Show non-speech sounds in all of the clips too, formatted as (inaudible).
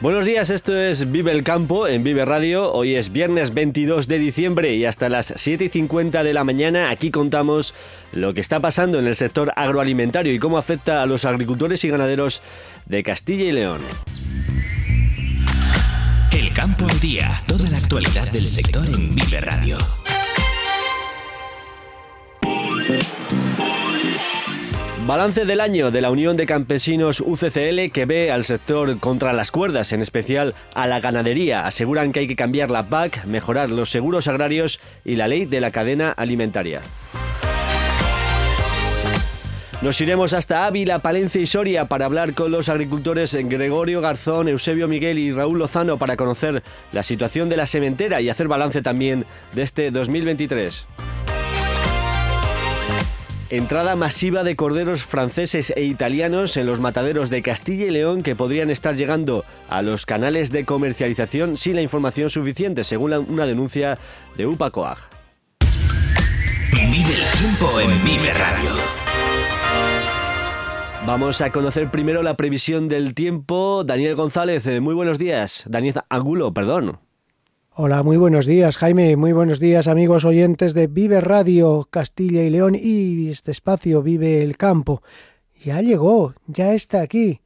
Buenos días, esto es Vive el Campo en Vive Radio. Hoy es viernes 22 de diciembre y hasta las 7 y 50 de la mañana aquí contamos lo que está pasando en el sector agroalimentario y cómo afecta a los agricultores y ganaderos de Castilla y León. El campo al día, toda la actualidad del sector en Vive Radio. Balance del año de la Unión de Campesinos UCCL que ve al sector contra las cuerdas, en especial a la ganadería. Aseguran que hay que cambiar la PAC, mejorar los seguros agrarios y la ley de la cadena alimentaria. Nos iremos hasta Ávila, Palencia y Soria para hablar con los agricultores Gregorio Garzón, Eusebio Miguel y Raúl Lozano para conocer la situación de la sementera y hacer balance también de este 2023. Entrada masiva de corderos franceses e italianos en los mataderos de Castilla y León que podrían estar llegando a los canales de comercialización sin la información suficiente, según una denuncia de UPACOAG. Vive el tiempo en Vive Radio. Vamos a conocer primero la previsión del tiempo. Daniel González, eh, muy buenos días. Daniel Angulo, perdón. Hola, muy buenos días, Jaime. Muy buenos días, amigos oyentes de Vive Radio Castilla y León y este espacio Vive el Campo. Ya llegó, ya está aquí.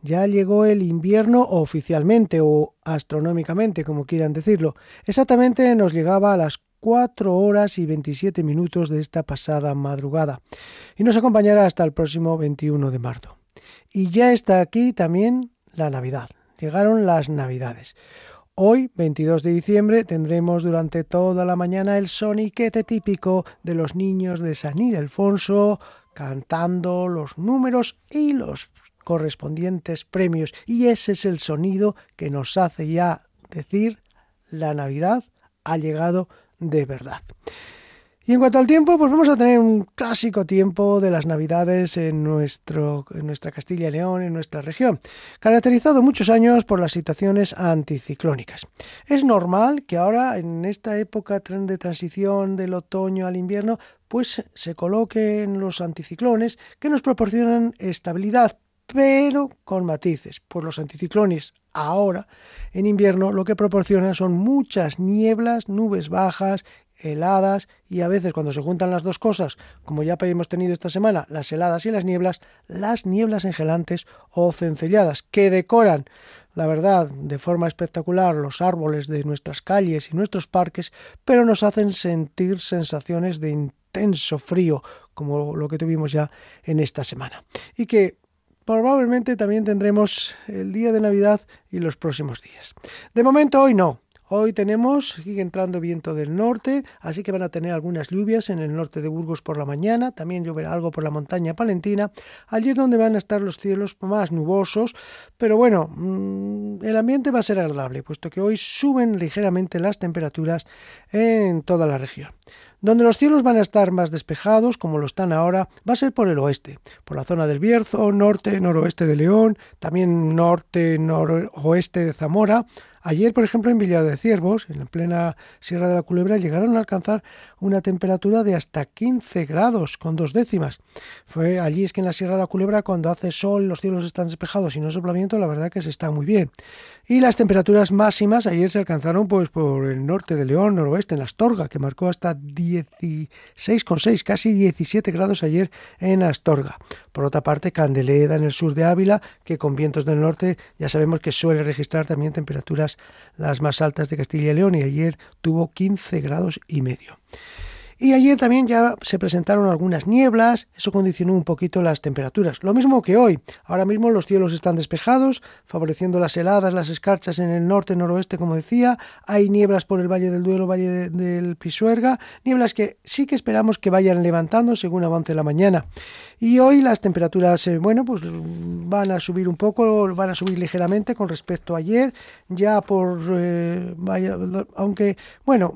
Ya llegó el invierno oficialmente o astronómicamente, como quieran decirlo. Exactamente nos llegaba a las 4 horas y 27 minutos de esta pasada madrugada y nos acompañará hasta el próximo 21 de marzo. Y ya está aquí también la Navidad. Llegaron las Navidades. Hoy, 22 de diciembre, tendremos durante toda la mañana el soniquete típico de los niños de San Ildefonso cantando los números y los correspondientes premios. Y ese es el sonido que nos hace ya decir la Navidad ha llegado de verdad. Y en cuanto al tiempo, pues vamos a tener un clásico tiempo de las Navidades en, nuestro, en nuestra Castilla y León, en nuestra región, caracterizado muchos años por las situaciones anticiclónicas. Es normal que ahora, en esta época de transición del otoño al invierno, pues se coloquen los anticiclones que nos proporcionan estabilidad, pero con matices, pues los anticiclones ahora en invierno lo que proporcionan son muchas nieblas, nubes bajas heladas y a veces cuando se juntan las dos cosas, como ya hemos tenido esta semana, las heladas y las nieblas, las nieblas engelantes o cencelladas que decoran, la verdad, de forma espectacular los árboles de nuestras calles y nuestros parques, pero nos hacen sentir sensaciones de intenso frío, como lo que tuvimos ya en esta semana. Y que probablemente también tendremos el día de Navidad y los próximos días. De momento hoy no, Hoy tenemos, sigue entrando viento del norte, así que van a tener algunas lluvias en el norte de Burgos por la mañana, también lloverá algo por la montaña palentina, allí es donde van a estar los cielos más nubosos, pero bueno, mm, el ambiente va a ser agradable, puesto que hoy suben ligeramente las temperaturas en toda la región. Donde los cielos van a estar más despejados, como lo están ahora, va a ser por el oeste, por la zona del Bierzo, norte, noroeste de León, también norte, noroeste de Zamora, Ayer, por ejemplo, en Villa de Ciervos, en la plena Sierra de la Culebra, llegaron a alcanzar una temperatura de hasta 15 grados con dos décimas. Fue allí es que en la Sierra de la Culebra, cuando hace sol, los cielos están despejados y no soplamiento, la verdad que se está muy bien. Y las temperaturas máximas ayer se alcanzaron pues por el norte de León, noroeste, en Astorga, que marcó hasta 16,6, casi 17 grados ayer en Astorga. Por otra parte, Candeleda, en el sur de Ávila, que con vientos del norte ya sabemos que suele registrar también temperaturas las más altas de Castilla y León, y ayer tuvo 15 grados y medio. Y ayer también ya se presentaron algunas nieblas, eso condicionó un poquito las temperaturas. Lo mismo que hoy. Ahora mismo los cielos están despejados, favoreciendo las heladas, las escarchas en el norte, noroeste, como decía. Hay nieblas por el Valle del Duelo, Valle del Pisuerga, nieblas que sí que esperamos que vayan levantando según avance la mañana. Y hoy las temperaturas, eh, bueno, pues van a subir un poco, van a subir ligeramente con respecto a ayer, ya por, eh, vaya, aunque, bueno,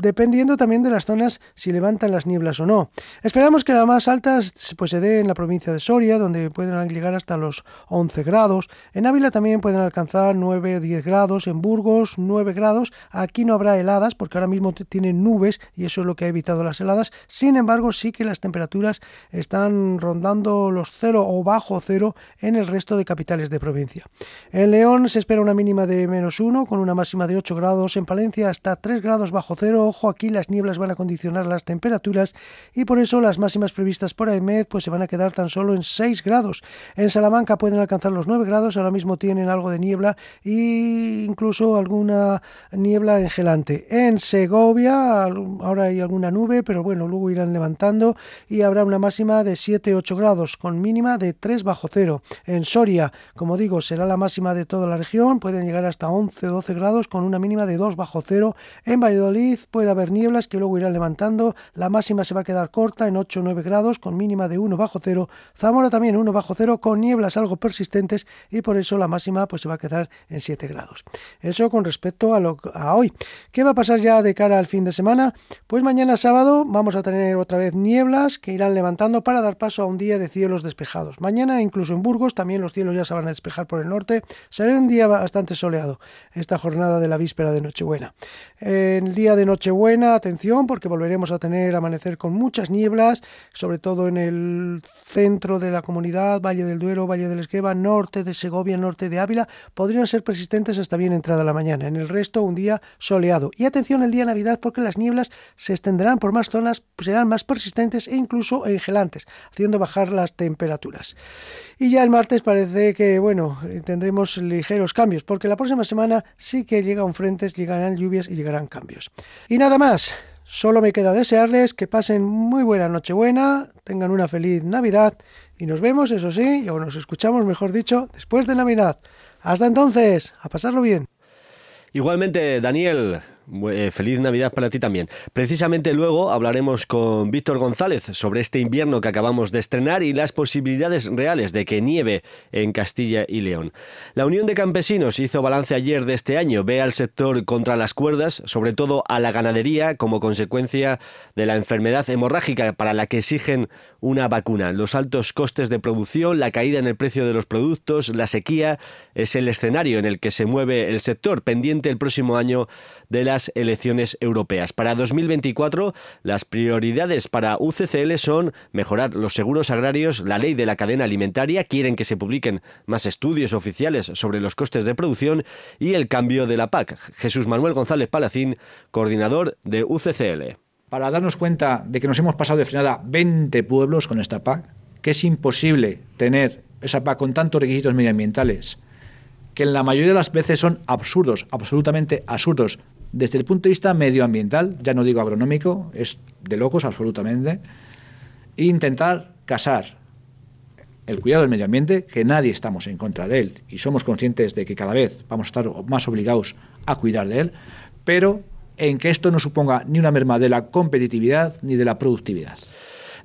dependiendo también de las zonas si levantan las nieblas o no. Esperamos que las más altas pues se dé en la provincia de Soria, donde pueden llegar hasta los 11 grados. En Ávila también pueden alcanzar 9 o 10 grados, en Burgos 9 grados. Aquí no habrá heladas porque ahora mismo tienen nubes y eso es lo que ha evitado las heladas. Sin embargo, sí que las temperaturas están rondando los 0 o bajo cero en el resto de capitales de provincia. En León se espera una mínima de menos 1 con una máxima de 8 grados. En Palencia hasta 3 grados bajo cero. Ojo, aquí las nieblas van a condicionar las temperaturas y por eso las máximas previstas por AEMED pues se van a quedar tan solo en 6 grados. En Salamanca pueden alcanzar los 9 grados, ahora mismo tienen algo de niebla e incluso alguna niebla engelante. En Segovia ahora hay alguna nube, pero bueno, luego irán levantando y habrá una máxima de 7-8 grados con mínima de 3 bajo cero. En Soria, como digo, será la máxima de toda la región, pueden llegar hasta 11-12 grados con una mínima de 2 bajo cero. En Valladolid puede haber nieblas que luego irán levantando, la máxima se va a quedar corta en 8-9 grados con mínima de 1 bajo cero. Zamora también 1 bajo cero con nieblas algo persistentes y por eso la máxima pues se va a quedar en 7 grados. Eso con respecto a, lo, a hoy. ¿Qué va a pasar ya de cara al fin de semana? Pues mañana sábado vamos a tener otra vez nieblas que irán levantando para dar paso a un día de cielos despejados. Mañana incluso en Burgos también los cielos ya se van a despejar por el norte. Será un día bastante soleado esta jornada de la víspera de Nochebuena. En el día de Nochebuena, atención porque volveremos a tener amanecer con muchas nieblas, sobre todo en el centro de la comunidad, Valle del Duero, Valle del Esqueva, norte de Segovia, norte de Ávila, podrían ser persistentes hasta bien entrada la mañana. En el resto, un día soleado. Y atención el día Navidad porque las nieblas se extenderán por más zonas, serán más persistentes e incluso engelantes, haciendo bajar las temperaturas. Y ya el martes parece que, bueno, tendremos ligeros cambios, porque la próxima semana sí que llegan frentes, llegarán lluvias y llegarán cambios. Y nada más. Solo me queda desearles que pasen muy buena Nochebuena, tengan una feliz Navidad y nos vemos, eso sí, o nos escuchamos, mejor dicho, después de Navidad. Hasta entonces, a pasarlo bien. Igualmente, Daniel, eh, feliz Navidad para ti también. Precisamente luego hablaremos con Víctor González sobre este invierno que acabamos de estrenar y las posibilidades reales de que nieve en Castilla y León. La Unión de Campesinos hizo balance ayer de este año, ve al sector contra las cuerdas, sobre todo a la ganadería como consecuencia de la enfermedad hemorrágica para la que exigen una vacuna. Los altos costes de producción, la caída en el precio de los productos, la sequía es el escenario en el que se mueve el sector pendiente el próximo año de elecciones europeas. Para 2024, las prioridades para UCCL son mejorar los seguros agrarios, la ley de la cadena alimentaria, quieren que se publiquen más estudios oficiales sobre los costes de producción y el cambio de la PAC. Jesús Manuel González Palacín, coordinador de UCCL. Para darnos cuenta de que nos hemos pasado de frenada 20 pueblos con esta PAC, que es imposible tener esa PAC con tantos requisitos medioambientales, que en la mayoría de las veces son absurdos, absolutamente absurdos, desde el punto de vista medioambiental, ya no digo agronómico, es de locos absolutamente, intentar casar el cuidado del medio ambiente, que nadie estamos en contra de él y somos conscientes de que cada vez vamos a estar más obligados a cuidar de él, pero en que esto no suponga ni una merma de la competitividad ni de la productividad.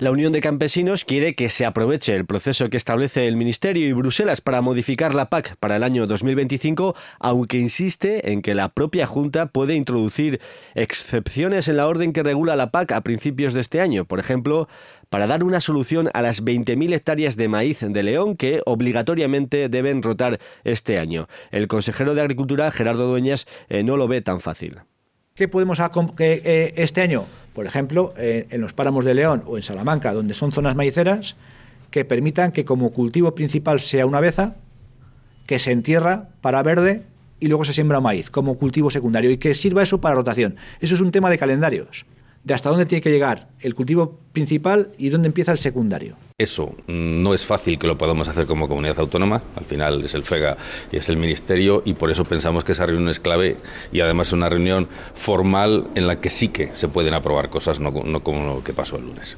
La Unión de Campesinos quiere que se aproveche el proceso que establece el Ministerio y Bruselas para modificar la PAC para el año 2025, aunque insiste en que la propia Junta puede introducir excepciones en la orden que regula la PAC a principios de este año. Por ejemplo, para dar una solución a las 20.000 hectáreas de maíz de León que obligatoriamente deben rotar este año. El consejero de Agricultura, Gerardo Dueñas, eh, no lo ve tan fácil. ¿Qué podemos eh, este año? Por ejemplo, eh, en los páramos de León o en Salamanca, donde son zonas maiceras, que permitan que como cultivo principal sea una beza, que se entierra para verde y luego se siembra maíz como cultivo secundario y que sirva eso para rotación. Eso es un tema de calendarios de hasta dónde tiene que llegar el cultivo principal y dónde empieza el secundario. Eso no es fácil que lo podamos hacer como comunidad autónoma, al final es el FEGA y es el Ministerio y por eso pensamos que esa reunión es clave y además es una reunión formal en la que sí que se pueden aprobar cosas, no, no como lo que pasó el lunes.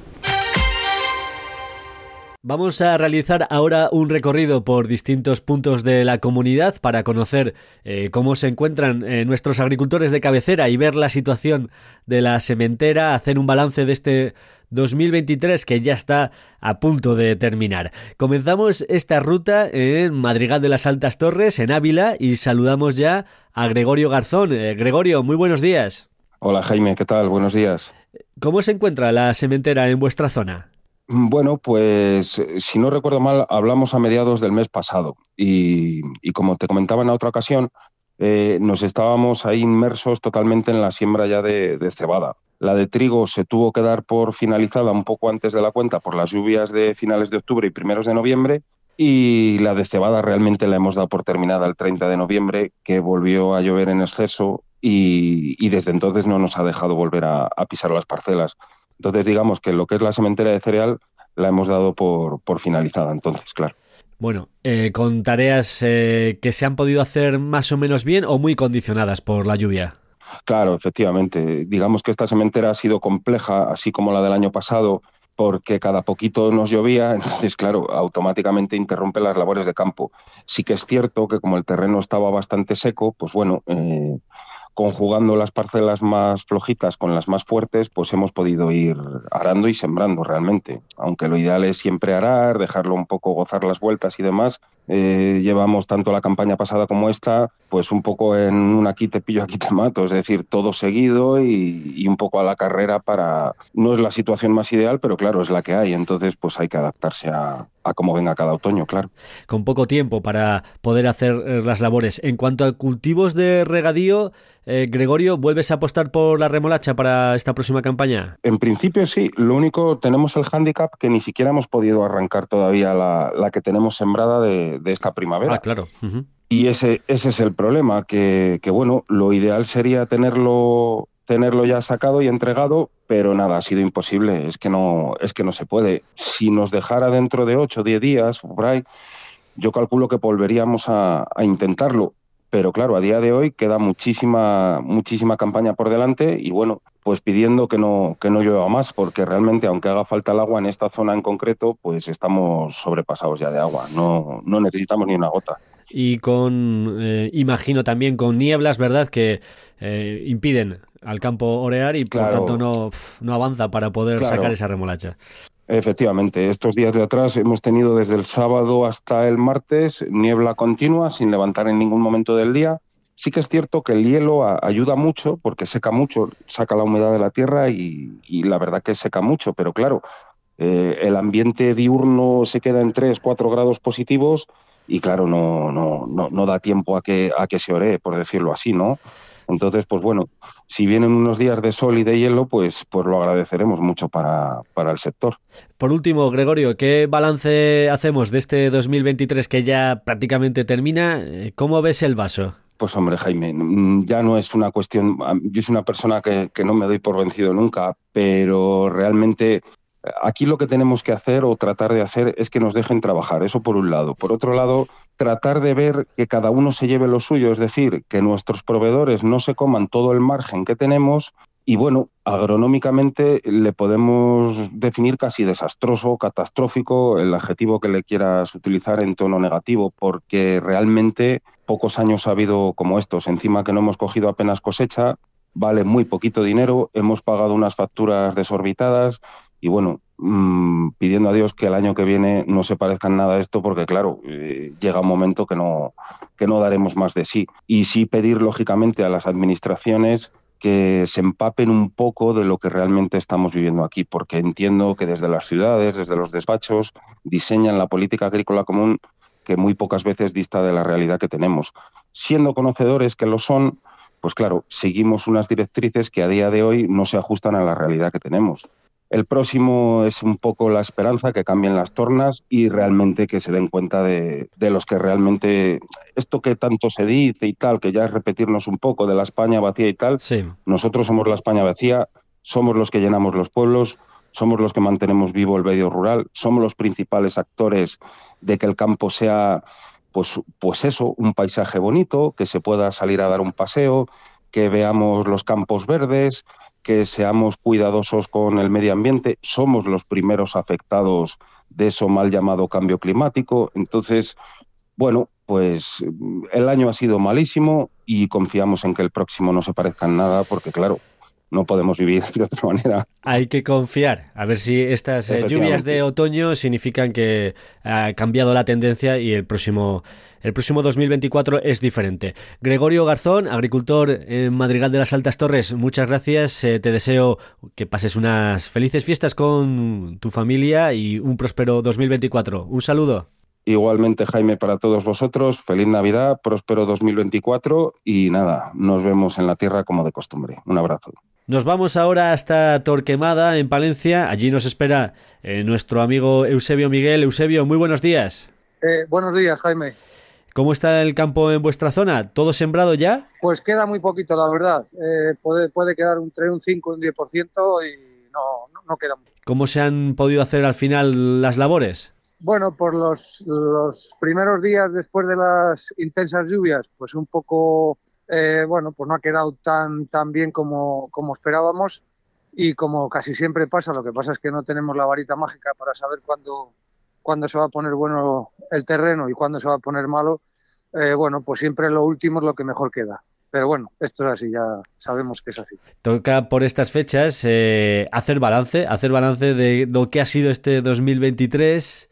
Vamos a realizar ahora un recorrido por distintos puntos de la comunidad para conocer eh, cómo se encuentran eh, nuestros agricultores de cabecera y ver la situación de la sementera, hacer un balance de este 2023 que ya está a punto de terminar. Comenzamos esta ruta en Madrigal de las Altas Torres, en Ávila, y saludamos ya a Gregorio Garzón. Eh, Gregorio, muy buenos días. Hola Jaime, ¿qué tal? Buenos días. ¿Cómo se encuentra la sementera en vuestra zona? Bueno, pues si no recuerdo mal, hablamos a mediados del mes pasado y, como te comentaba en otra ocasión, eh, nos estábamos ahí inmersos totalmente en la siembra ya de, cebada. La de trigo se tuvo que dar por finalizada un poco antes de la cuenta por las lluvias de finales de octubre y primeros de noviembre y la de cebada realmente la hemos dado por terminada el 30 de noviembre, que volvió a llover en exceso y, desde entonces no nos ha dejado volver a, pisar las parcelas. Entonces digamos que lo que es la sementera de cereal la hemos dado por, por finalizada entonces, claro. Bueno, eh, con tareas eh, que se han podido hacer más o menos bien o muy condicionadas por la lluvia. Claro, efectivamente. Digamos que esta sementera ha sido compleja, así como la del año pasado, porque cada poquito nos llovía, (laughs) entonces, claro, automáticamente interrumpe las labores de campo. Sí que es cierto que como el terreno estaba bastante seco, pues bueno, eh, conjugando las parcelas más flojitas con las más fuertes, pues hemos podido ir arando y sembrando realmente. Aunque lo ideal es siempre arar, dejarlo un poco gozar las vueltas y demás. Eh, llevamos tanto la campaña pasada como esta, pues un poco en un aquí te pillo, aquí te mato, es decir, todo seguido y, un poco a la carrera para... No es la situación más ideal, pero claro, es la que hay, entonces pues hay que adaptarse a, a cómo venga cada otoño, claro. Con poco tiempo para poder hacer eh, las labores. En cuanto a cultivos de regadío, eh, Gregorio, ¿vuelves a apostar por la remolacha para esta próxima campaña? En principio sí, lo único, tenemos el hándicap que ni siquiera hemos podido arrancar todavía la, que tenemos sembrada de, esta primavera. Ah, claro. Y ese, ese es el problema, que, que bueno, lo ideal sería tenerlo tenerlo ya sacado y entregado, pero nada, ha sido imposible, es que no, es que no se puede. Si nos dejara dentro de 8 o 10 días, por ahí, yo calculo que volveríamos a, intentarlo. Pero claro, a día de hoy queda muchísima, muchísima campaña por delante y bueno, pues pidiendo que no, que no llueva más, porque realmente, aunque haga falta el agua en esta zona en concreto, pues estamos sobrepasados ya de agua, no, no necesitamos ni una gota y con, eh, imagino también con nieblas, ¿verdad? Que eh, impiden al campo orear y por tanto no, no avanza para poder sacar esa remolacha. Efectivamente, estos días de atrás hemos tenido desde el sábado hasta el martes niebla continua sin levantar en ningún momento del día. Sí que es cierto que el hielo ayuda mucho porque seca mucho, saca la humedad de la tierra y, la verdad que seca mucho, pero claro, eh, el ambiente diurno se queda en 3, 4 grados positivos y claro, no, no, no, no da tiempo a que, a que se ore, por decirlo así, ¿no? Entonces, pues bueno, si vienen unos días de sol y de hielo, pues, pues lo agradeceremos mucho para, para el sector. Por último, Gregorio, ¿qué balance hacemos de este 2023 que ya prácticamente termina? ¿Cómo ves el vaso? Pues hombre, Jaime, mm, ya no es una cuestión, yo soy una persona que, que no me doy por vencido nunca, pero realmente Aquí lo que tenemos que hacer o tratar de hacer es que nos dejen trabajar, eso por un lado. Por otro lado, tratar de ver que cada uno se lleve lo suyo, es decir, que nuestros proveedores no se coman todo el margen que tenemos y bueno, agronómicamente le podemos definir casi desastroso, catastrófico, el adjetivo que le quieras utilizar en tono negativo, porque realmente pocos años ha habido como estos. Encima que no hemos cogido apenas cosecha, vale muy poquito dinero, hemos pagado unas facturas desorbitadas y bueno, mm, pidiendo a Dios que el año que viene no se parezca nada a esto, porque claro, eh, llega un momento que no, que no daremos más de sí. Y sí pedir, lógicamente, a las administraciones que se empapen un poco de lo que realmente estamos viviendo aquí, porque entiendo que desde las ciudades, desde los despachos, diseñan la política agrícola común que muy pocas veces dista de la realidad que tenemos. Siendo conocedores que lo son, pues claro, seguimos unas directrices que a día de hoy no se ajustan a la realidad que tenemos. El próximo es un poco la esperanza, que cambien las tornas y realmente que se den cuenta de, los que realmente, esto que tanto se dice y tal, que ya es repetirnos un poco de la España vacía y tal, nosotros somos la España vacía, somos los que llenamos los pueblos, somos los que mantenemos vivo el medio rural, somos los principales actores de que el campo sea, pues, pues eso, un paisaje bonito, que se pueda salir a dar un paseo, que veamos los campos verdes, que seamos cuidadosos con el medio ambiente. Somos los primeros afectados de eso mal llamado cambio climático. Entonces, bueno, pues el año ha sido malísimo y confiamos en que el próximo no se parezca en nada porque, claro, no podemos vivir (laughs) de otra manera. Hay que confiar, a ver si estas eh, lluvias de otoño significan que ha cambiado la tendencia y el próximo, el próximo 2024 es diferente. Gregorio Garzón, agricultor en Madrigal de las Altas Torres, muchas gracias. Eh, te deseo que pases unas felices fiestas con tu familia y un próspero 2024. Un saludo. Igualmente, Jaime, para todos vosotros, feliz Navidad, próspero 2024 y nada, nos vemos en la tierra como de costumbre. Un abrazo. Nos vamos ahora hasta Torquemada, en Palencia. Allí nos espera eh, nuestro amigo Eusebio Miguel. Eusebio, muy buenos días. Eh, buenos días, Jaime. ¿Cómo está el campo en vuestra zona? ¿Todo sembrado ya? Pues queda muy poquito, la verdad. Eh, puede, puede quedar entre un 5 y un 10% y no, no, no queda mucho. ¿Cómo se han podido hacer al final las labores? Bueno, por los, los, primeros días después de las intensas lluvias, pues un poco, eh, bueno, pues no ha quedado tan, tan bien como, como esperábamos y como casi siempre pasa, lo que pasa es que no tenemos la varita mágica para saber cuándo, cuándo se va a poner bueno el terreno y cuándo se va a poner malo, eh, bueno, pues siempre lo último es lo que mejor queda. Pero bueno, esto es así, ya sabemos que es así. Toca por estas fechas eh, hacer balance, hacer balance de lo que ha sido este 2023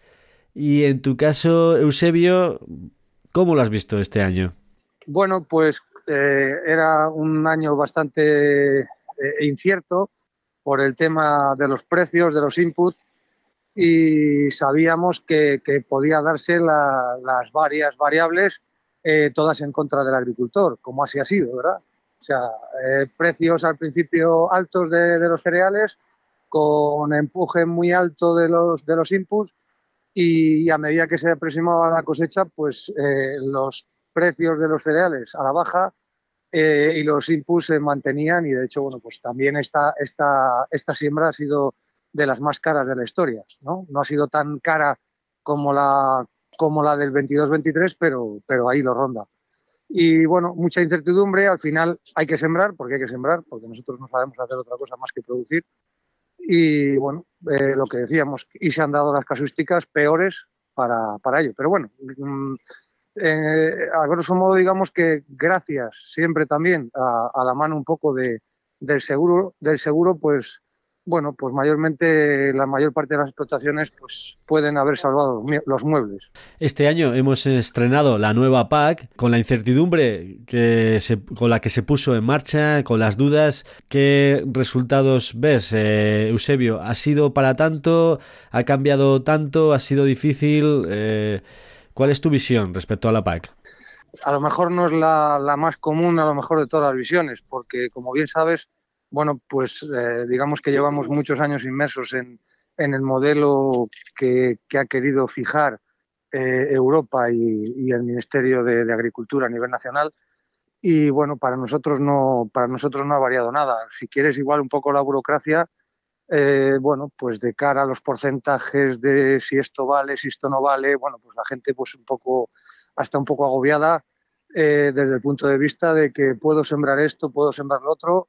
y en tu caso, Eusebio, ¿cómo lo has visto este año? Bueno, pues eh, era un año bastante eh, incierto por el tema de los precios, de los inputs, y sabíamos que, podía darse las varias variables, eh, todas en contra del agricultor, como así ha sido, ¿verdad? O sea, precios al principio altos de, de, los cereales, con empuje muy alto de los, de los inputs y a medida que se aproximaba la cosecha, pues eh, los precios de los cereales a la baja eh, y los inputs se mantenían y de hecho, bueno, pues también esta, esta, esta siembra ha sido de las más caras de la historia, ¿no? No ha sido tan cara como la, como la del 22-23, pero, pero ahí lo ronda. Y bueno, mucha incertidumbre, al final hay que sembrar, porque hay que sembrar, porque nosotros no sabemos hacer otra cosa más que producir y bueno, eh, lo que decíamos, y se han dado las casuísticas peores para, para ello. Pero bueno, mm, eh, a grosso modo digamos que gracias siempre también a, a la mano un poco de, del seguro, del seguro, pues bueno, pues mayormente la mayor parte de las explotaciones pues pueden haber salvado los muebles. Este año hemos estrenado la nueva PAC con la incertidumbre que se, con la que se puso en marcha, con las dudas. ¿Qué resultados ves, eh, Eusebio? ¿Ha sido para tanto? ¿Ha cambiado tanto? ¿Ha sido difícil? Eh, ¿Cuál es tu visión respecto a la PAC? A lo mejor no es la, más común, a lo mejor de todas las visiones, porque como bien sabes, bueno, pues eh, digamos que llevamos muchos años inmersos en, el modelo que, ha querido fijar eh, Europa y, el Ministerio de, Agricultura a nivel nacional. Y bueno, para nosotros no, para nosotros no ha variado nada. Si quieres igual un poco la burocracia, eh, bueno, pues de cara a los porcentajes de si esto vale, si esto no vale, bueno, pues la gente pues un poco, hasta un poco agobiada desde el punto de vista de que puedo sembrar esto, puedo sembrar lo otro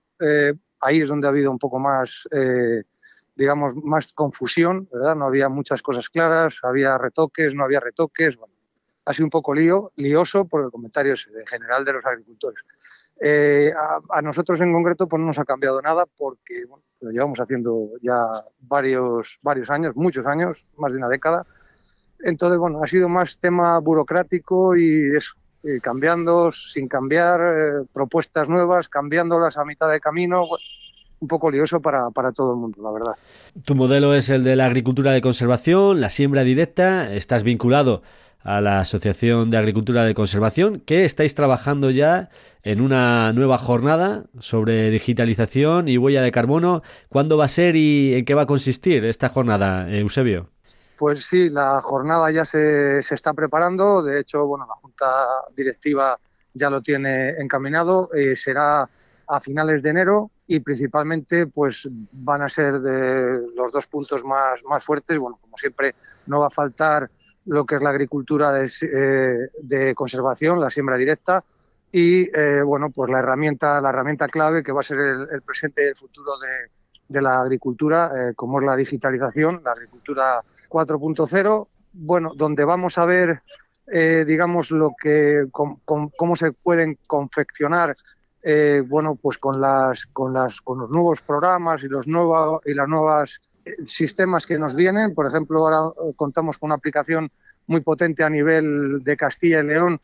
ahí es donde ha habido un poco más, eh, digamos, más confusión, ¿verdad? No había muchas cosas claras, había retoques, no había retoques, bueno, ha sido un poco lío, lioso por el comentario en general de los agricultores. Eh, a, nosotros en concreto pues no nos ha cambiado nada porque bueno, lo llevamos haciendo ya varios, varios años, muchos años, más de una década. Entonces, bueno, ha sido más tema burocrático y eso, cambiando, sin cambiar, eh, propuestas nuevas, cambiándolas a mitad de camino. un poco lioso para, para, todo el mundo, la verdad. Tu modelo es el de la agricultura de conservación, la siembra directa. Estás vinculado a la Asociación de Agricultura de Conservación, que estáis trabajando ya en una nueva jornada sobre digitalización y huella de carbono. ¿Cuándo va a ser y en qué va a consistir esta jornada, Eusebio? Pues sí, la jornada ya se, se, está preparando. De hecho, bueno, la Junta Directiva ya lo tiene encaminado. Eh, será a finales de enero y principalmente pues van a ser de los dos puntos más, más fuertes. Bueno, como siempre, no va a faltar lo que es la agricultura de, eh, conservación, la siembra directa y eh, bueno, pues la herramienta, la herramienta clave que va a ser el, presente y el futuro de, la agricultura, eh, como es la digitalización, la agricultura 4.0, bueno, donde vamos a ver, digamos, lo que, cómo se pueden confeccionar bueno, pues con las, con las, con los nuevos programas y los nuevos y las nuevas sistemas que nos vienen. Por ejemplo, ahora contamos con una aplicación muy potente a nivel de Castilla y León,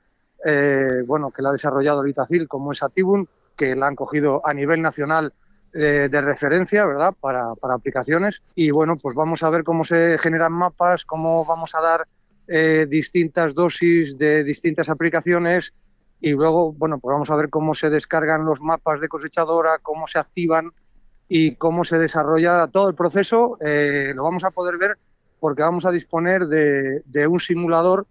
bueno, que la ha desarrollado Litacil, como es Atibun, que la han cogido a nivel nacional de, referencia, ¿verdad? Para, para, aplicaciones. Y bueno, pues vamos a ver cómo se generan mapas, cómo vamos a dar eh, distintas dosis de distintas aplicaciones y luego, bueno, pues vamos a ver cómo se descargan los mapas de cosechadora, cómo se activan y cómo se desarrolla todo el proceso. Eh, lo vamos a poder ver porque vamos a disponer de, un simulador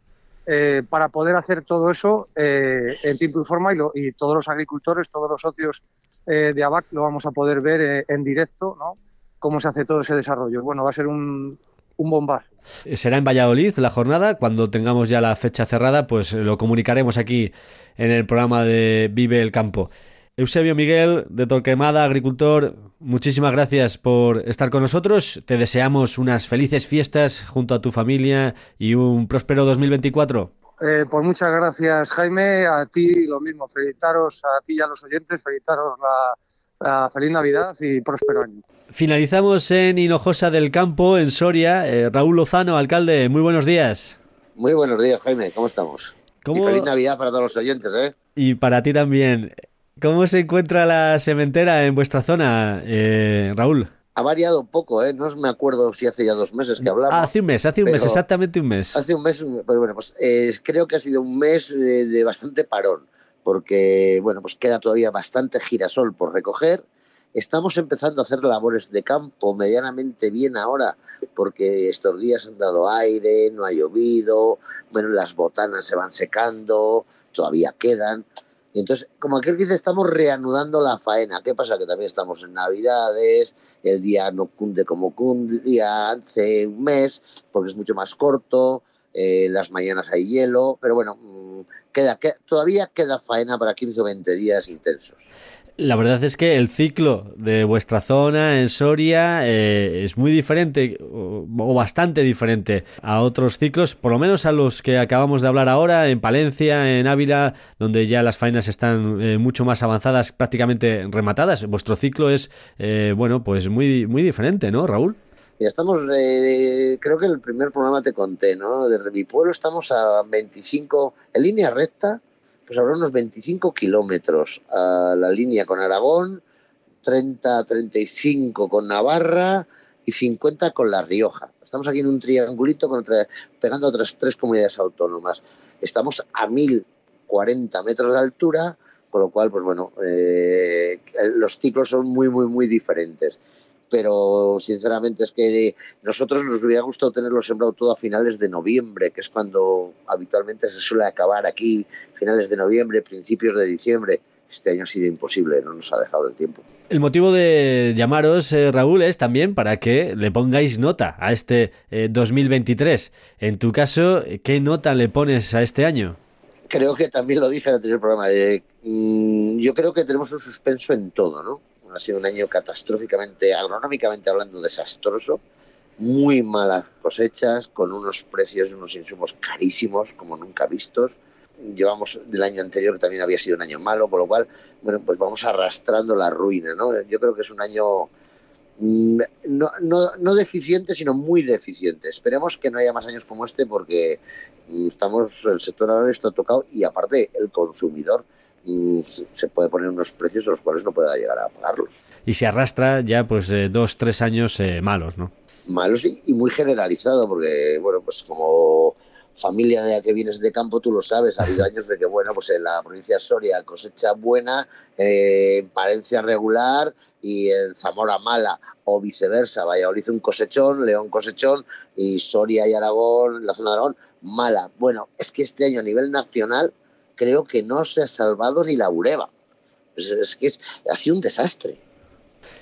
eh, para poder hacer todo eso en tiempo y forma y, y, todos los agricultores, todos los socios de ABAC lo vamos a poder ver en directo, ¿no? Cómo se hace todo ese desarrollo. Bueno, va a ser un, un bombazo. Eh, será en Valladolid la jornada. Cuando tengamos ya la fecha cerrada, pues lo comunicaremos aquí en el programa de Vive el Campo. Eusebio Miguel, de Torquemada, agricultor, muchísimas gracias por estar con nosotros. Te deseamos unas felices fiestas junto a tu familia y un próspero 2024. Eh, pues muchas gracias, Jaime. A ti lo mismo. Felicitaros a ti y a los oyentes. Felicitaros la feliz Navidad y próspero año. Finalizamos en Hinojosa del Campo, en Soria. Eh, Raúl Lozano, alcalde, muy buenos días. Muy buenos días, Jaime, ¿cómo estamos? Y feliz Navidad para todos los oyentes, ¿eh? Y para ti también. ¿Cómo se encuentra la sementera en vuestra zona, eh, Raúl? Ha variado un poco, ¿eh? No me acuerdo si hace ya dos meses que hablamos. Ah, hace un mes, hace un mes, exactamente un mes. Hace un mes, pues bueno, pues eh, creo que ha sido un mes de bastante parón, porque, bueno, pues queda todavía bastante girasol por recoger Estamos empezando a hacer labores de campo medianamente bien ahora, porque estos días han dado aire, no ha llovido, bueno, las botanas se van secando, todavía quedan. Entonces, como aquel que dice, estamos reanudando la faena. ¿Qué pasa? Que también estamos en Navidades, el día no cunde como cundía hace un mes, porque es mucho más corto, eh, las mañanas hay hielo, pero bueno, mm, queda, todavía queda faena para 15 o 20 días intensos. La verdad es que el ciclo de vuestra zona en Soria eh, es muy diferente o, bastante diferente a otros ciclos, por lo menos a los que acabamos de hablar ahora en Palencia, en Ávila, donde ya las faenas están eh, mucho más avanzadas, prácticamente rematadas. Vuestro ciclo es, eh, bueno, pues muy, muy diferente, ¿no, Raúl? Estamos, creo que el primer programa te conté, ¿no? Desde mi pueblo estamos a 25, en línea recta, pues habrá unos 25 kilómetros a la línea con Aragón, 30, 35 con Navarra y 50 con La Rioja. Estamos aquí en un triangulito pegando a otras tres comunidades autónomas. Estamos a 1040 metros de altura, con lo cual, pues bueno, eh, los ciclos son muy, muy, muy diferentes pero sinceramente es que nosotros nos hubiera gustado tenerlo sembrado todo a finales de noviembre, que es cuando habitualmente se suele acabar aquí, finales de noviembre, principios de diciembre. Este año ha sido imposible, no nos ha dejado el tiempo. El motivo de llamaros, eh, Raúl, es también para que le pongáis nota a este 2023. Eh, en tu caso, ¿qué nota le pones a este año? Creo que también lo dije en el anterior programa. Mm, yo creo que tenemos un suspenso en todo, ¿no? Ha sido un año catastróficamente, agronómicamente hablando, desastroso. Muy malas cosechas, con unos precios, unos insumos carísimos, como nunca vistos. Llevamos del año anterior, que también había sido un año malo, con lo cual, bueno, pues vamos arrastrando la ruina, ¿no? Yo creo que es un año mm, no, no, no, deficiente, sino muy deficiente. Esperemos que no haya más años como este porque mm, estamos, el sector agrario está tocado y aparte el consumidor se puede poner unos precios a los cuales no pueda llegar a pagarlos. Y se arrastra ya pues dos, tres años eh, malos, ¿no? Malos y, muy generalizado, porque bueno, pues como familia de la que vienes de campo, tú lo sabes, ha habido (laughs) años de que, bueno, pues en la provincia de Soria cosecha buena, eh, en Palencia regular y en Zamora mala, o viceversa, Valladolid un cosechón, León cosechón y Soria y Aragón, la zona de Aragón, mala. Bueno, es que este año a nivel nacional creo que no se ha salvado ni la Ureba. Es, que es, ha sido un desastre.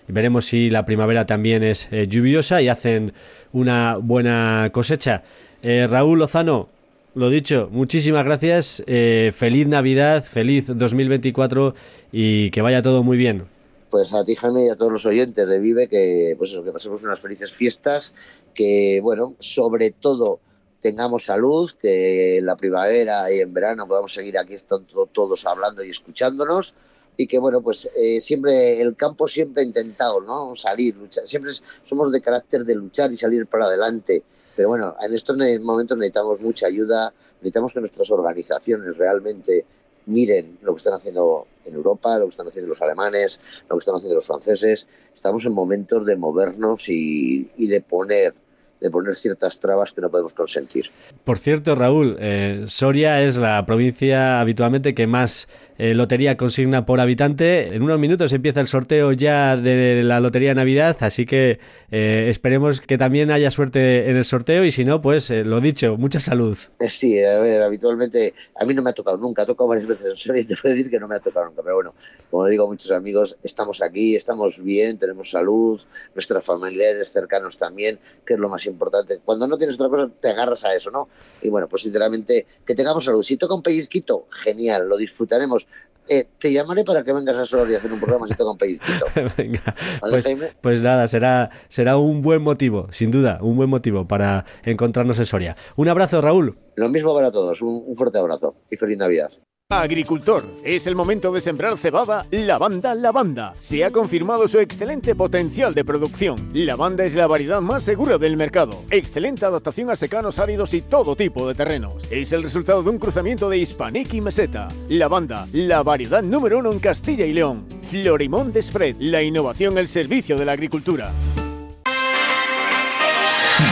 veremos si la primavera también es eh, lluviosa y hacen una buena cosecha. Eh, Raúl Lozano, lo dicho, muchísimas gracias. Eh, feliz Navidad, feliz 2024 y que vaya todo muy bien. Pues a ti, Jaime, y a todos los oyentes de Vive, que pues eso, que pasemos unas felices fiestas, que bueno, sobre todo tengamos salud, que en la primavera y en verano podamos seguir aquí estando todos hablando y escuchándonos y que bueno, pues eh, siempre el campo siempre ha intentado, ¿no? Salir, luchar, siempre somos de carácter de luchar y salir para adelante. Pero bueno, en estos momentos necesitamos mucha ayuda, necesitamos que nuestras organizaciones realmente miren lo que están haciendo en Europa, lo que están haciendo los alemanes, lo que están haciendo los franceses. Estamos en momentos de movernos y, y de poner de poner ciertas trabas que no podemos consentir. Por cierto, Raúl, eh, Soria es la provincia habitualmente que más eh, lotería consigna por habitante. En unos minutos empieza el sorteo ya de la Lotería Navidad, así que eh, esperemos que también haya suerte en el sorteo y si no, pues lo dicho, mucha salud. Sí, a ver, habitualmente a mí no me ha tocado nunca, ha tocado varias veces (laughs) te puedo decir que no me ha tocado nunca, pero bueno, como digo a muchos amigos, estamos aquí, estamos bien, tenemos salud, nuestras familiares cercanos también, que es lo más importante. Cuando no tienes otra cosa, te agarras a eso, ¿no? Y bueno, pues sinceramente, que tengamos salud. Si toca un pellizquito, genial, lo disfrutaremos. Eh, te llamaré para que vengas a Soria a hacer un programa si toca un pellizquito. (laughs) Venga, pues, pues, nada, será, será un buen motivo, sin duda, un buen motivo para encontrarnos en Soria. Un abrazo, Raúl. Lo mismo para todos, un fuerte abrazo y feliz Navidad. Agricultor, es el momento de sembrar cebada lavanda lavanda. Se ha confirmado su excelente potencial de producción. Lavanda es la variedad más segura del mercado. Excelente adaptación a secanos áridos y todo tipo de terrenos. Es el resultado de un cruzamiento de Hispanic y Meseta. Lavanda, la variedad número uno en Castilla y León. Florimón de Spread, la innovación al servicio de la agricultura.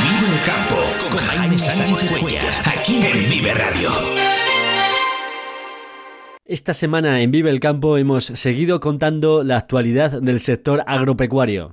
Vive el campo con Jaime Sánchez Cuellar, aquí en Vive Radio. Esta semana en Vive el Campo hemos seguido contando la actualidad del sector agropecuario.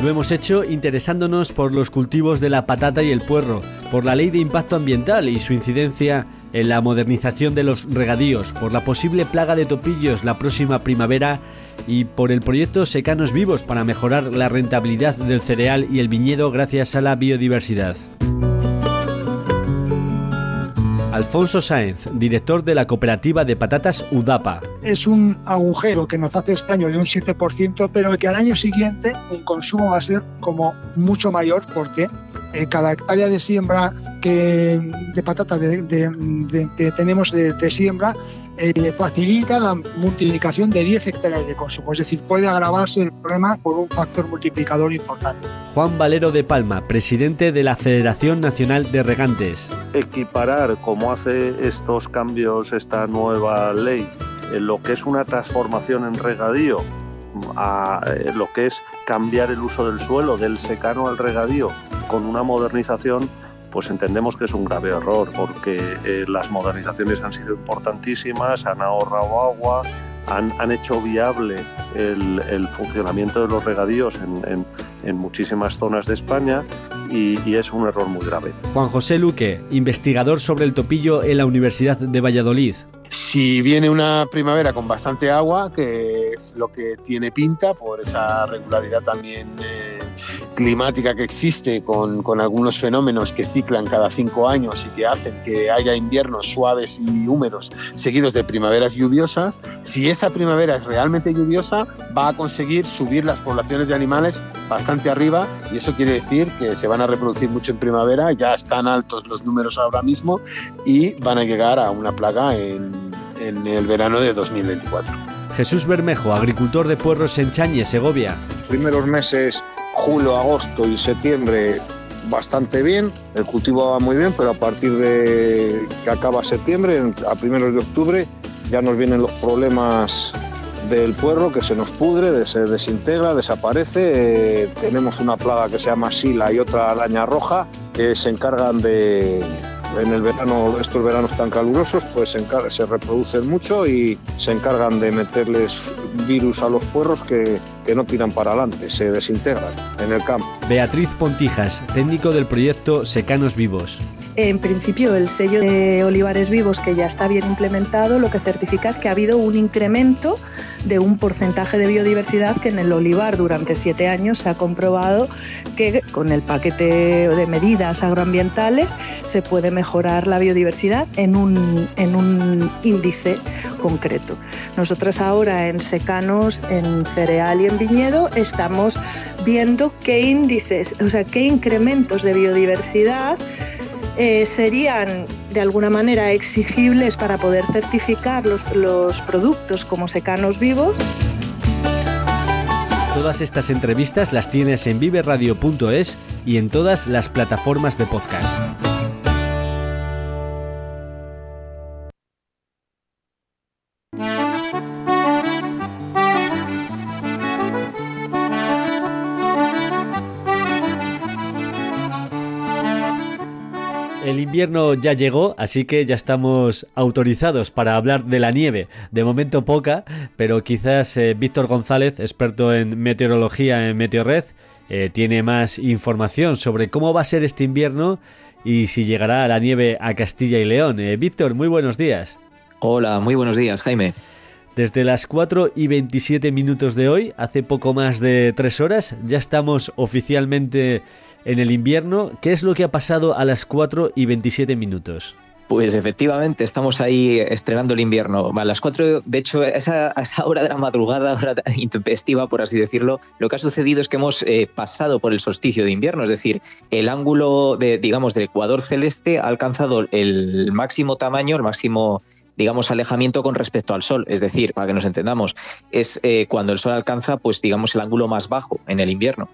Lo hemos hecho interesándonos por los cultivos de la patata y el puerro, por la ley de impacto ambiental y su incidencia en la modernización de los regadíos, por la posible plaga de topillos la próxima primavera y por el proyecto Secanos Vivos para mejorar la rentabilidad del cereal y el viñedo gracias a la biodiversidad. Alfonso Sáenz, director de la cooperativa de patatas UDAPA. Es un agujero que nos hace este año de un 7%, pero que al año siguiente el consumo va a ser como mucho mayor porque eh, cada hectárea de siembra que, de patatas que tenemos de siembra eh, facilita la multiplicación de 10 hectáreas de consumo, es decir, puede agravarse el problema por un factor multiplicador importante. Juan Valero de Palma, presidente de la Federación Nacional de Regantes. Equiparar, como hace estos cambios esta nueva ley, en lo que es una transformación en regadío a lo que es cambiar el uso del suelo, del secano al regadío, con una modernización pues entendemos que es un grave error porque eh, las modernizaciones han sido importantísimas, han ahorrado agua, han, hecho viable el, funcionamiento de los regadíos en, muchísimas zonas de España y, y, es un error muy grave. Juan José Luque, investigador sobre el topillo en la Universidad de Valladolid. Si viene una primavera con bastante agua, que es lo que tiene pinta por esa regularidad también eh, climática que existe con, con, algunos fenómenos que ciclan cada cinco años y que hacen que haya inviernos suaves y húmedos seguidos de primaveras lluviosas, si esa primavera es realmente lluviosa, va a conseguir subir las poblaciones de animales bastante arriba y eso quiere decir que se van a reproducir mucho en primavera, ya están altos los números ahora mismo y van a llegar a una plaga en en el verano de 2024. Jesús Bermejo, agricultor de puerros en Chañe, Segovia. Primeros meses, julio, agosto y septiembre, bastante bien. El cultivo va muy bien, pero a partir de que acaba septiembre, a primeros de octubre, ya nos vienen los problemas del puerro que se nos pudre, se desintegra, desaparece. Eh, tenemos una plaga que se llama sila y otra araña roja que se encargan de, en el verano, estos veranos tan calurosos, pues se, se, reproducen mucho y se encargan de meterles virus a los puerros que, que no tiran para adelante, se desintegran en el campo. Beatriz Pontijas, técnico del proyecto Secanos Vivos. En principio, el sello de olivares vivos, que ya está bien implementado, lo que certifica es que ha habido un incremento de un porcentaje de biodiversidad que en el olivar durante siete años se ha comprobado que con el paquete de medidas agroambientales se puede mejorar la biodiversidad en un, en un índice concreto. Nosotros ahora en secanos, en cereal y en viñedo estamos viendo qué índices, o sea, qué incrementos de biodiversidad eh, serían de alguna manera exigibles para poder certificar los, los productos como secanos vivos. Todas estas entrevistas las tienes en viveradio.es y en todas las plataformas de podcast. Invierno ya llegó, así que ya estamos autorizados para hablar de la nieve. De momento poca, pero quizás eh, Víctor González, experto en meteorología en Meteorred, eh, tiene más información sobre cómo va a ser este invierno y si llegará la nieve a Castilla y León. Eh, Víctor, muy buenos días. Hola, muy buenos días, Jaime. Desde las 4 y 27 minutos de hoy, hace poco más de 3 horas, ya estamos oficialmente en el invierno. ¿Qué es lo que ha pasado a las 4 y 27 minutos? Pues efectivamente, estamos ahí estrenando el invierno. A las 4, de hecho, a esa, hora de la madrugada, hora (laughs) intempestiva, por así decirlo, lo que ha sucedido es que hemos eh, pasado por el solsticio de invierno, es decir, el ángulo de, digamos, del ecuador celeste ha alcanzado el máximo tamaño, el máximo digamos, alejamiento con respecto al Sol. Es decir, para que nos entendamos, es eh, cuando el Sol alcanza, pues, digamos, el ángulo más bajo en el invierno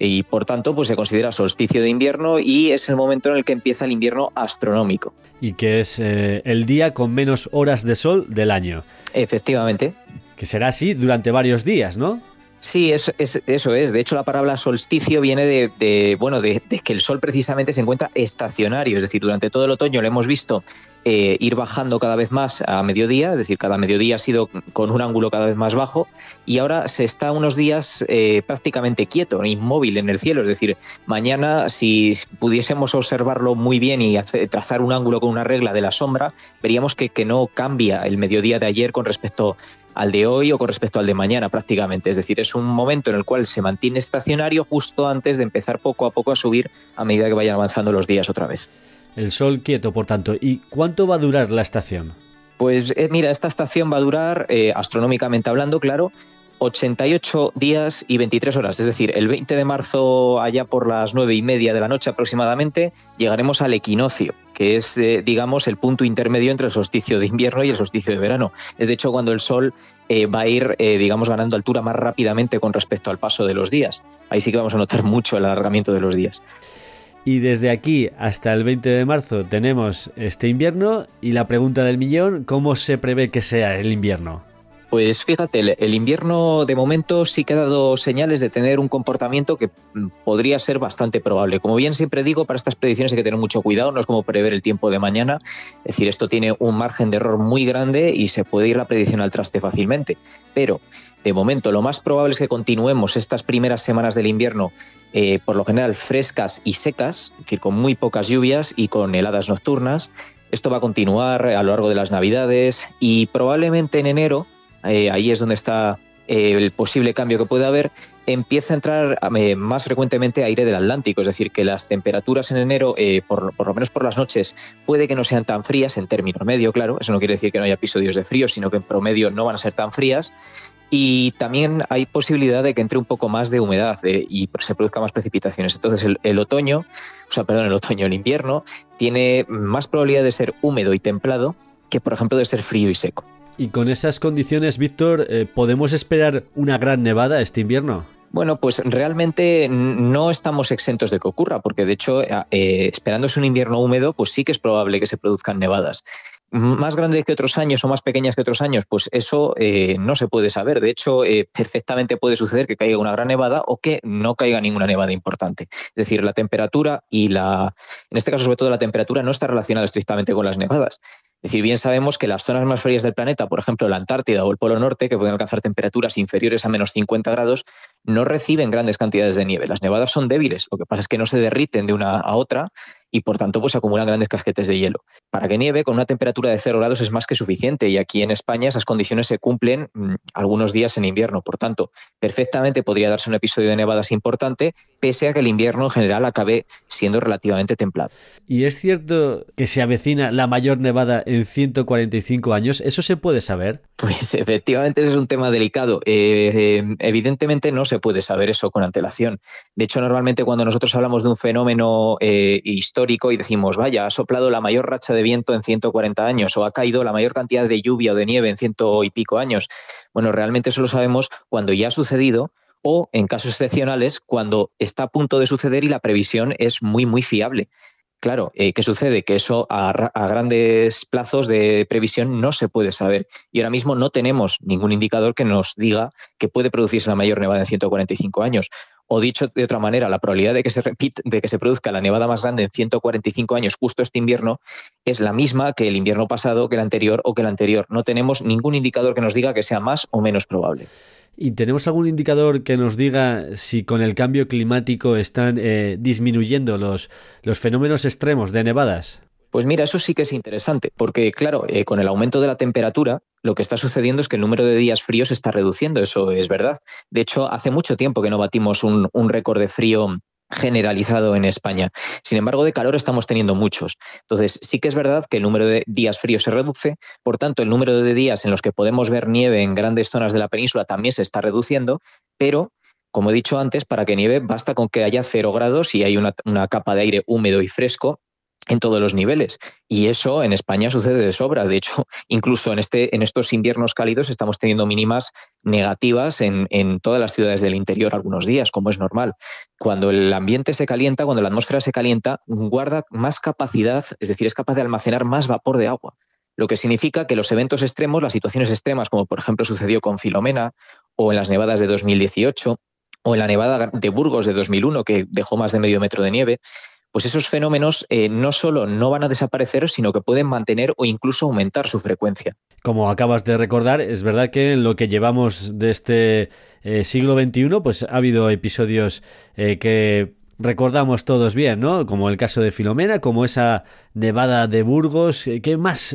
y por tanto pues se considera solsticio de invierno y es el momento en el que empieza el invierno astronómico. Y que es eh, el día con menos horas de sol del año. Efectivamente. Que será así durante varios días, ¿no? Sí, es, eso es. De hecho, la palabra solsticio viene de, bueno, de, que el sol precisamente se encuentra estacionario. Es decir, durante todo el otoño lo hemos visto eh, ir bajando cada vez más a mediodía, es decir, cada mediodía ha sido con un ángulo cada vez más bajo y ahora se está unos días eh, prácticamente quieto, inmóvil en el cielo. Es decir, mañana si pudiésemos observarlo muy bien y trazar un ángulo con una regla de la sombra, veríamos que, que no cambia el mediodía de ayer con respecto al de hoy o con respecto al de mañana prácticamente. Es decir, es un momento en el cual se mantiene estacionario justo antes de empezar poco a poco a subir a medida que vayan avanzando los días otra vez. El sol quieto, por tanto. ¿Y cuánto va a durar la estación? Pues eh, mira, esta estación va a durar, eh, astronómicamente hablando, claro, 88 días y 23 horas. Es decir, el 20 de marzo, allá por las 9 y media de la noche aproximadamente, llegaremos al equinoccio, que es, eh, digamos, el punto intermedio entre el solsticio de invierno y el solsticio de verano. Es de hecho cuando el Sol eh, va a ir, eh, digamos, ganando altura más rápidamente con respecto al paso de los días. Ahí sí que vamos a notar mucho el alargamiento de los días. Y desde aquí hasta el 20 de marzo tenemos este invierno y la pregunta del millón, ¿cómo se prevé que sea el invierno? Pues fíjate, el, invierno de momento sí que ha dado señales de tener un comportamiento que mm, podría ser bastante probable. Como bien siempre digo, para estas predicciones hay que tener mucho cuidado, no es como prever el tiempo de mañana. Es decir, esto tiene un margen de error muy grande y se puede ir la predicción al traste fácilmente. Pero de momento lo más probable es que continuemos estas primeras semanas del invierno, eh, por lo general frescas y secas, es decir, con muy pocas lluvias y con heladas nocturnas. Esto va a continuar a lo largo de las Navidades y probablemente en enero eh, ahí es donde está eh, el posible cambio que puede haber, empieza a entrar eh, más frecuentemente aire del Atlántico, es decir, que las temperaturas en enero, por, lo menos por las noches, puede que no sean tan frías en término medio, claro, eso no quiere decir que no haya episodios de frío, sino que en promedio no van a ser tan frías. Y también hay posibilidad de que entre un poco más de humedad y se produzca más precipitaciones. Entonces el, el otoño, o sea, perdón, el otoño, el invierno, tiene más probabilidad de ser húmedo y templado que, por ejemplo, de ser frío y seco. Y con esas condiciones, Víctor, eh, ¿podemos esperar una gran nevada este invierno? Bueno, pues realmente no estamos exentos de que ocurra, porque de hecho, eh, eh, esperándose un invierno húmedo, pues sí que es probable que se produzcan nevadas. Más grandes que otros años o más pequeñas que otros años, pues eso no se puede saber. De hecho, perfectamente puede suceder que caiga una gran nevada o que no caiga ninguna nevada importante. Es decir, la temperatura y la, en este caso sobre todo la temperatura, no está relacionada estrictamente con las nevadas. Es decir, bien sabemos que las zonas más frías del planeta, por ejemplo la Antártida o el Polo Norte, que pueden alcanzar temperaturas inferiores a menos 50 grados, no reciben grandes cantidades de nieve. Las nevadas son débiles, lo que pasa es que no se derriten de una a otra y por tanto pues se acumulan grandes casquetes de hielo. Para que nieve con una temperatura de 0 grados es más que suficiente y aquí en España esas condiciones se cumplen mm, algunos días en invierno. Por tanto, perfectamente podría darse un episodio de nevadas importante pese a que el invierno en general acabe siendo relativamente templado. ¿Y es cierto que se avecina la mayor nevada en 145 años? ¿Eso se puede saber? Pues (laughs) efectivamente ese es un tema delicado. Eh, eh, evidentemente no se puede saber eso con antelación. De hecho, normalmente cuando nosotros hablamos de un fenómeno eh, histórico y decimos, vaya, ha soplado la mayor racha de viento en 140 años o ha caído la mayor cantidad de lluvia o de nieve en ciento y pico años, bueno, realmente eso lo sabemos cuando ya ha sucedido o en casos excepcionales cuando está a punto de suceder y la previsión es muy, muy fiable. Claro, eh, ¿qué sucede? Que eso a, grandes plazos de previsión no se puede saber. Y ahora mismo no tenemos ningún indicador que nos diga que puede producirse la mayor nevada en 145 años. O dicho de otra manera, la probabilidad de que se repite, de que se produzca la nevada más grande en 145 años justo este invierno es la misma que el invierno pasado, que el anterior o que el anterior. No tenemos ningún indicador que nos diga que sea más o menos probable. ¿Y tenemos algún indicador que nos diga si con el cambio climático están eh, disminuyendo los, los fenómenos extremos de nevadas? Pues mira, eso sí que es interesante, porque claro, eh, con el aumento de la temperatura, lo que está sucediendo es que el número de días fríos se está reduciendo, eso es verdad. De hecho, hace mucho tiempo que no batimos un, récord de frío generalizado en España. Sin embargo, de calor estamos teniendo muchos. Entonces, sí que es verdad que el número de días fríos se reduce, por tanto, el número de días en los que podemos ver nieve en grandes zonas de la península también se está reduciendo, pero como he dicho antes, para que nieve basta con que haya cero grados y hay una capa de aire húmedo y fresco en todos los niveles. Y eso en España sucede de sobra. De hecho, (laughs) incluso en, este, en estos inviernos cálidos estamos teniendo mínimas negativas en, en, todas las ciudades del interior algunos días, como es normal. Cuando el ambiente se calienta, cuando la atmósfera se calienta, guarda más capacidad, es decir, es capaz de almacenar más vapor de agua. Lo que significa que los eventos extremos, las situaciones extremas, como por ejemplo sucedió con Filomena o en las nevadas de 2018 o en la nevada de Burgos de 2001, que dejó más de medio metro de nieve, pues esos fenómenos eh, no solo no van a desaparecer, sino que pueden mantener o incluso aumentar su frecuencia. Como acabas de recordar, es verdad que en lo que llevamos de este eh, siglo XXI, pues ha habido episodios eh, que recordamos todos bien, ¿no? Como el caso de Filomena, como esa nevada de Burgos. ¿Qué más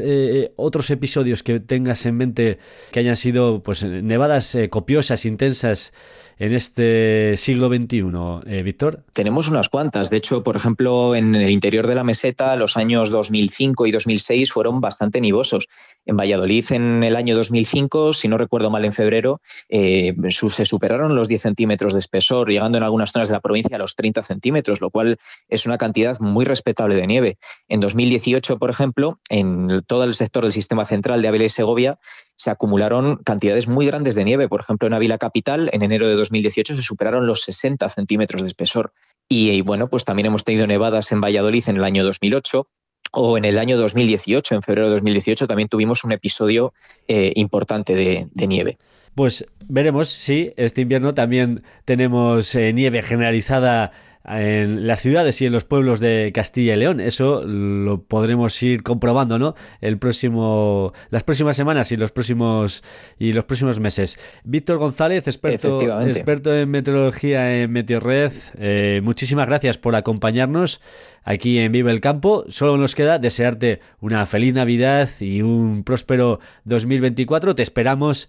otros episodios que tengas en mente que hayan sido pues nevadas copiosas, intensas en este siglo XXI, eh, Víctor? Tenemos unas cuantas. De hecho, por ejemplo, en el interior de la meseta, los años 2005 y 2006 fueron bastante nivosos. En Valladolid, en el año 2005, si no recuerdo mal, en febrero, eh, se superaron los 10 centímetros de espesor, llegando en algunas zonas de la provincia a los 30 centímetros, lo cual es una cantidad muy respetable de nieve. En 2018, por ejemplo, en todo el sector del sistema central de Ávila y Segovia, se acumularon cantidades muy grandes de nieve. Por ejemplo, en Ávila Capital, en enero de 2018 se superaron los 60 centímetros de espesor. Y, bueno, pues también hemos tenido nevadas en Valladolid en el año 2008 o en el año 2018, en febrero de 2018, también tuvimos un episodio eh, importante de, nieve. Pues veremos si este invierno también tenemos eh, nieve generalizada en las ciudades y en los pueblos de Castilla y León. Eso lo podremos ir comprobando, ¿no? El próximo, las próximas semanas y los próximos y los próximos meses. Víctor González, experto, experto en meteorología en Meteorred. Eh, muchísimas gracias por acompañarnos aquí en Vive el Campo. Solo nos queda desearte una feliz Navidad y un próspero 2024. Te esperamos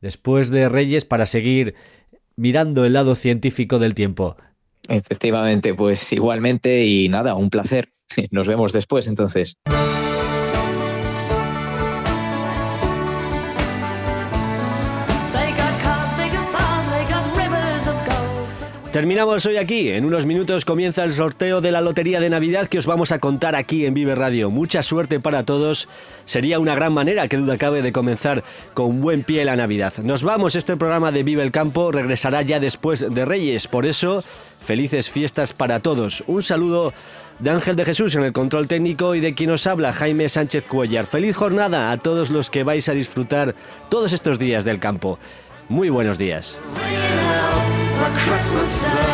después de Reyes para seguir mirando el lado científico del tiempo. Efectivamente, pues igualmente y nada, un placer. (laughs) Nos vemos después entonces. Terminamos hoy aquí. En unos minutos comienza el sorteo de la Lotería de Navidad que os vamos a contar aquí en Vive Radio. Mucha suerte para todos. Sería una gran manera, que duda cabe, de comenzar con buen pie la Navidad. Nos vamos. Este programa de Vive el Campo regresará ya después de Reyes. Por eso, felices fiestas para todos. Un saludo de Ángel de Jesús en el control técnico y de quien os habla Jaime Sánchez Cuellar. Feliz jornada a todos los que vais a disfrutar todos estos días del campo. Muy buenos días. Christmas Day.